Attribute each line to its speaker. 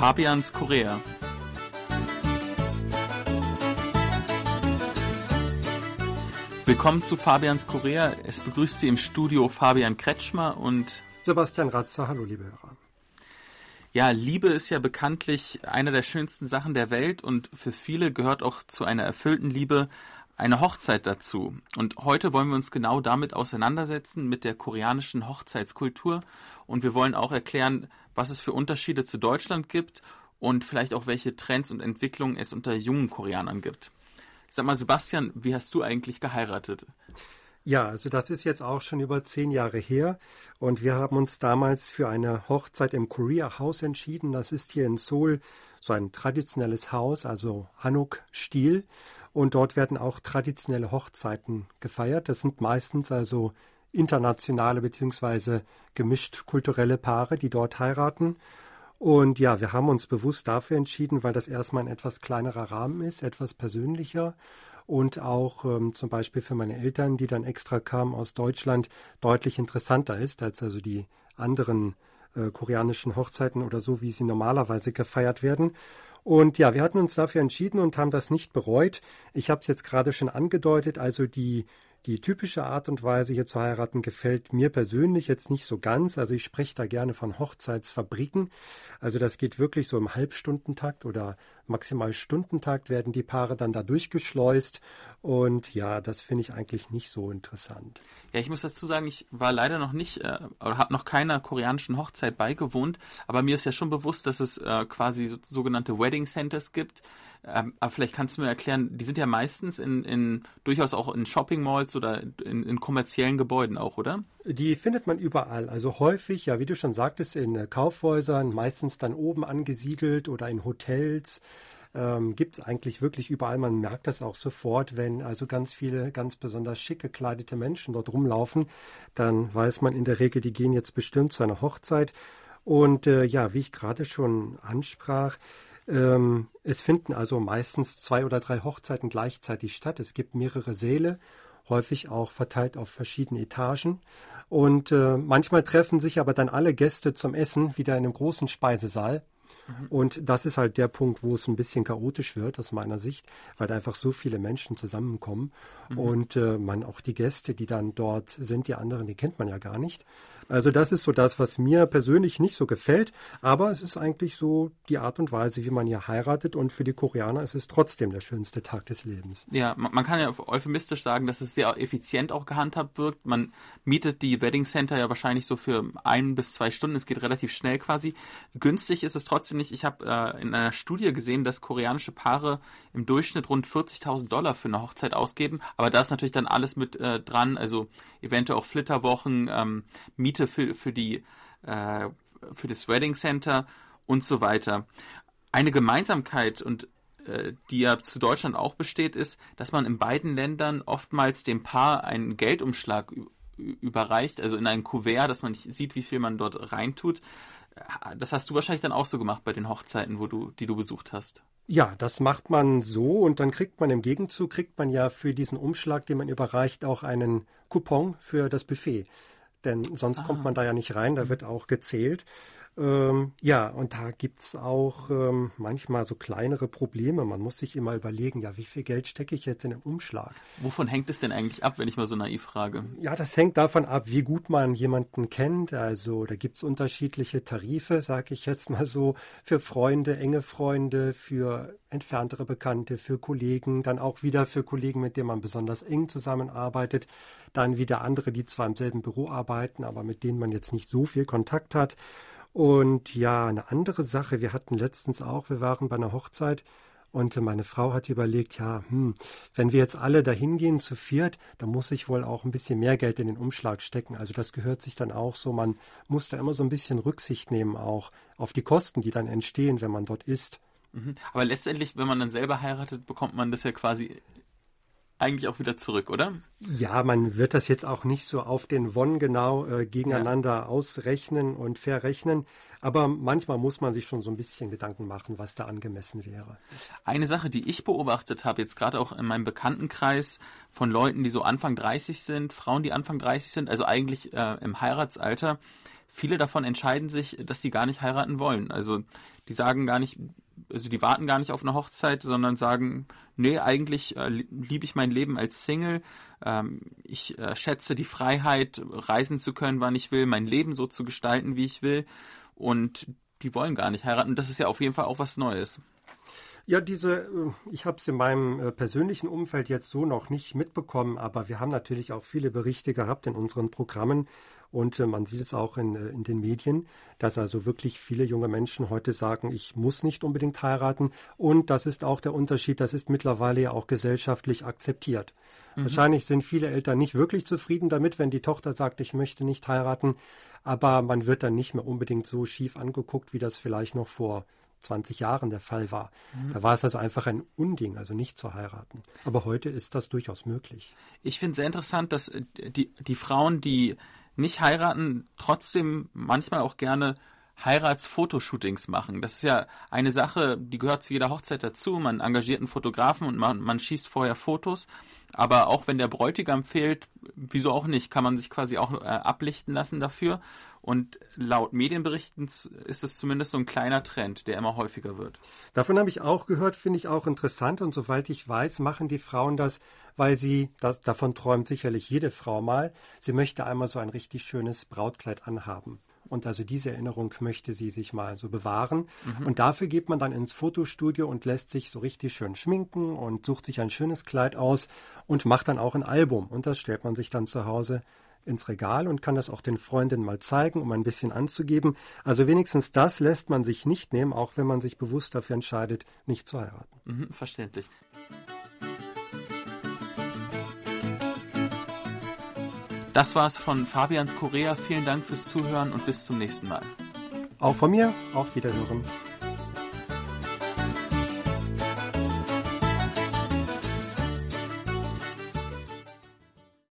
Speaker 1: Fabians Korea. Willkommen zu Fabians Korea. Es begrüßt Sie im Studio Fabian Kretschmer und
Speaker 2: Sebastian Ratzer. Hallo, liebe Hörer.
Speaker 1: Ja, Liebe ist ja bekanntlich eine der schönsten Sachen der Welt und für viele gehört auch zu einer erfüllten Liebe eine Hochzeit dazu. Und heute wollen wir uns genau damit auseinandersetzen, mit der koreanischen Hochzeitskultur. Und wir wollen auch erklären, was es für Unterschiede zu Deutschland gibt und vielleicht auch welche Trends und Entwicklungen es unter jungen Koreanern gibt. Sag mal, Sebastian, wie hast du eigentlich geheiratet?
Speaker 2: Ja, also das ist jetzt auch schon über zehn Jahre her und wir haben uns damals für eine Hochzeit im Korea House entschieden. Das ist hier in Seoul so ein traditionelles Haus, also Hanuk-Stil und dort werden auch traditionelle Hochzeiten gefeiert. Das sind meistens also internationale beziehungsweise gemischt kulturelle Paare, die dort heiraten. Und ja, wir haben uns bewusst dafür entschieden, weil das erstmal ein etwas kleinerer Rahmen ist, etwas persönlicher und auch ähm, zum Beispiel für meine Eltern, die dann extra kamen aus Deutschland, deutlich interessanter ist als also die anderen äh, koreanischen Hochzeiten oder so, wie sie normalerweise gefeiert werden. Und ja, wir hatten uns dafür entschieden und haben das nicht bereut. Ich habe es jetzt gerade schon angedeutet, also die die typische Art und Weise, hier zu heiraten, gefällt mir persönlich jetzt nicht so ganz. Also ich spreche da gerne von Hochzeitsfabriken. Also das geht wirklich so im Halbstundentakt oder maximal Stundentakt werden die Paare dann da durchgeschleust. Und ja, das finde ich eigentlich nicht so interessant.
Speaker 1: Ja, ich muss dazu sagen, ich war leider noch nicht äh, oder habe noch keiner koreanischen Hochzeit beigewohnt. Aber mir ist ja schon bewusst, dass es äh, quasi so, sogenannte Wedding Centers gibt ähm, aber vielleicht kannst du mir erklären, die sind ja meistens in, in durchaus auch in Shopping Malls oder in, in, kommerziellen Gebäuden auch, oder?
Speaker 2: Die findet man überall. Also häufig, ja, wie du schon sagtest, in Kaufhäusern, meistens dann oben angesiedelt oder in Hotels. Ähm, gibt es eigentlich wirklich überall. Man merkt das auch sofort, wenn also ganz viele ganz besonders schick gekleidete Menschen dort rumlaufen, dann weiß man in der Regel, die gehen jetzt bestimmt zu einer Hochzeit. Und äh, ja, wie ich gerade schon ansprach, ähm, es finden also meistens zwei oder drei Hochzeiten gleichzeitig statt. Es gibt mehrere Säle, häufig auch verteilt auf verschiedene Etagen. Und äh, manchmal treffen sich aber dann alle Gäste zum Essen wieder in einem großen Speisesaal. Und das ist halt der Punkt, wo es ein bisschen chaotisch wird aus meiner Sicht, weil da einfach so viele Menschen zusammenkommen mhm. und äh, man auch die Gäste, die dann dort sind, die anderen, die kennt man ja gar nicht. Also das ist so das, was mir persönlich nicht so gefällt, aber es ist eigentlich so die Art und Weise, wie man hier heiratet und für die Koreaner ist es trotzdem der schönste Tag des Lebens.
Speaker 1: Ja, man kann ja euphemistisch sagen, dass es sehr effizient auch gehandhabt wirkt. Man mietet die Wedding Center ja wahrscheinlich so für ein bis zwei Stunden. Es geht relativ schnell quasi. Günstig ist es trotzdem nicht. Ich habe äh, in einer Studie gesehen, dass koreanische Paare im Durchschnitt rund 40.000 Dollar für eine Hochzeit ausgeben. Aber da ist natürlich dann alles mit äh, dran, also eventuell auch Flitterwochen, ähm, Miete Miete für, für, die, äh, für das Wedding Center und so weiter. Eine Gemeinsamkeit und äh, die ja zu Deutschland auch besteht, ist, dass man in beiden Ländern oftmals dem Paar einen Geldumschlag überreicht, also in ein Kuvert, dass man nicht sieht, wie viel man dort reintut. Das hast du wahrscheinlich dann auch so gemacht bei den Hochzeiten, wo du, die du besucht hast.
Speaker 2: Ja, das macht man so und dann kriegt man im Gegenzug, kriegt man ja für diesen Umschlag, den man überreicht, auch einen Coupon für das Buffet denn sonst ah. kommt man da ja nicht rein, da wird auch gezählt. Ähm, ja, und da gibt's auch ähm, manchmal so kleinere Probleme. Man muss sich immer überlegen, ja, wie viel Geld stecke ich jetzt in den Umschlag?
Speaker 1: Wovon hängt es denn eigentlich ab, wenn ich mal so naiv frage?
Speaker 2: Ja, das hängt davon ab, wie gut man jemanden kennt. Also da gibt's unterschiedliche Tarife, sage ich jetzt mal so, für Freunde, enge Freunde, für entferntere Bekannte, für Kollegen, dann auch wieder für Kollegen, mit denen man besonders eng zusammenarbeitet, dann wieder andere, die zwar im selben Büro arbeiten, aber mit denen man jetzt nicht so viel Kontakt hat. Und ja, eine andere Sache, wir hatten letztens auch, wir waren bei einer Hochzeit und meine Frau hat überlegt, ja, hm, wenn wir jetzt alle dahin gehen zu viert, dann muss ich wohl auch ein bisschen mehr Geld in den Umschlag stecken. Also das gehört sich dann auch so, man muss da immer so ein bisschen Rücksicht nehmen auch auf die Kosten, die dann entstehen, wenn man dort ist.
Speaker 1: Mhm. Aber letztendlich, wenn man dann selber heiratet, bekommt man das ja quasi eigentlich auch wieder zurück, oder?
Speaker 2: Ja, man wird das jetzt auch nicht so auf den Won genau äh, gegeneinander ja. ausrechnen und verrechnen. Aber manchmal muss man sich schon so ein bisschen Gedanken machen, was da angemessen wäre.
Speaker 1: Eine Sache, die ich beobachtet habe, jetzt gerade auch in meinem Bekanntenkreis von Leuten, die so Anfang 30 sind, Frauen, die Anfang 30 sind, also eigentlich äh, im Heiratsalter, viele davon entscheiden sich, dass sie gar nicht heiraten wollen. Also die sagen gar nicht, also die warten gar nicht auf eine Hochzeit, sondern sagen, nee, eigentlich äh, liebe ich mein Leben als Single. Ähm, ich äh, schätze die Freiheit, reisen zu können, wann ich will, mein Leben so zu gestalten, wie ich will. Und die wollen gar nicht heiraten. Das ist ja auf jeden Fall auch was Neues.
Speaker 2: Ja, diese, äh, ich habe es in meinem äh, persönlichen Umfeld jetzt so noch nicht mitbekommen, aber wir haben natürlich auch viele Berichte gehabt in unseren Programmen und äh, man sieht es auch in, in den Medien, dass also wirklich viele junge Menschen heute sagen, ich muss nicht unbedingt heiraten. Und das ist auch der Unterschied, das ist mittlerweile ja auch gesellschaftlich akzeptiert. Mhm. Wahrscheinlich sind viele Eltern nicht wirklich zufrieden damit, wenn die Tochter sagt, ich möchte nicht heiraten, aber man wird dann nicht mehr unbedingt so schief angeguckt, wie das vielleicht noch vor 20 Jahren der Fall war. Mhm. Da war es also einfach ein Unding, also nicht zu heiraten. Aber heute ist das durchaus möglich.
Speaker 1: Ich finde sehr interessant, dass äh, die, die Frauen, die nicht heiraten, trotzdem manchmal auch gerne Heiratsfotoshootings machen. Das ist ja eine Sache, die gehört zu jeder Hochzeit dazu. Man engagiert einen Fotografen und man, man schießt vorher Fotos. Aber auch wenn der Bräutigam fehlt, wieso auch nicht, kann man sich quasi auch äh, ablichten lassen dafür. Und laut Medienberichten ist es zumindest so ein kleiner Trend, der immer häufiger wird.
Speaker 2: Davon habe ich auch gehört, finde ich auch interessant. Und soweit ich weiß, machen die Frauen das, weil sie, das, davon träumt sicherlich jede Frau mal, sie möchte einmal so ein richtig schönes Brautkleid anhaben. Und also diese Erinnerung möchte sie sich mal so bewahren. Mhm. Und dafür geht man dann ins Fotostudio und lässt sich so richtig schön schminken und sucht sich ein schönes Kleid aus und macht dann auch ein Album. Und das stellt man sich dann zu Hause ins Regal und kann das auch den Freundinnen mal zeigen, um ein bisschen anzugeben. Also wenigstens das lässt man sich nicht nehmen, auch wenn man sich bewusst dafür entscheidet, nicht zu heiraten.
Speaker 1: Mhm, verständlich. Das war's von Fabians Korea. Vielen Dank fürs Zuhören und bis zum nächsten Mal.
Speaker 2: Auch von mir, auf Wiederhören.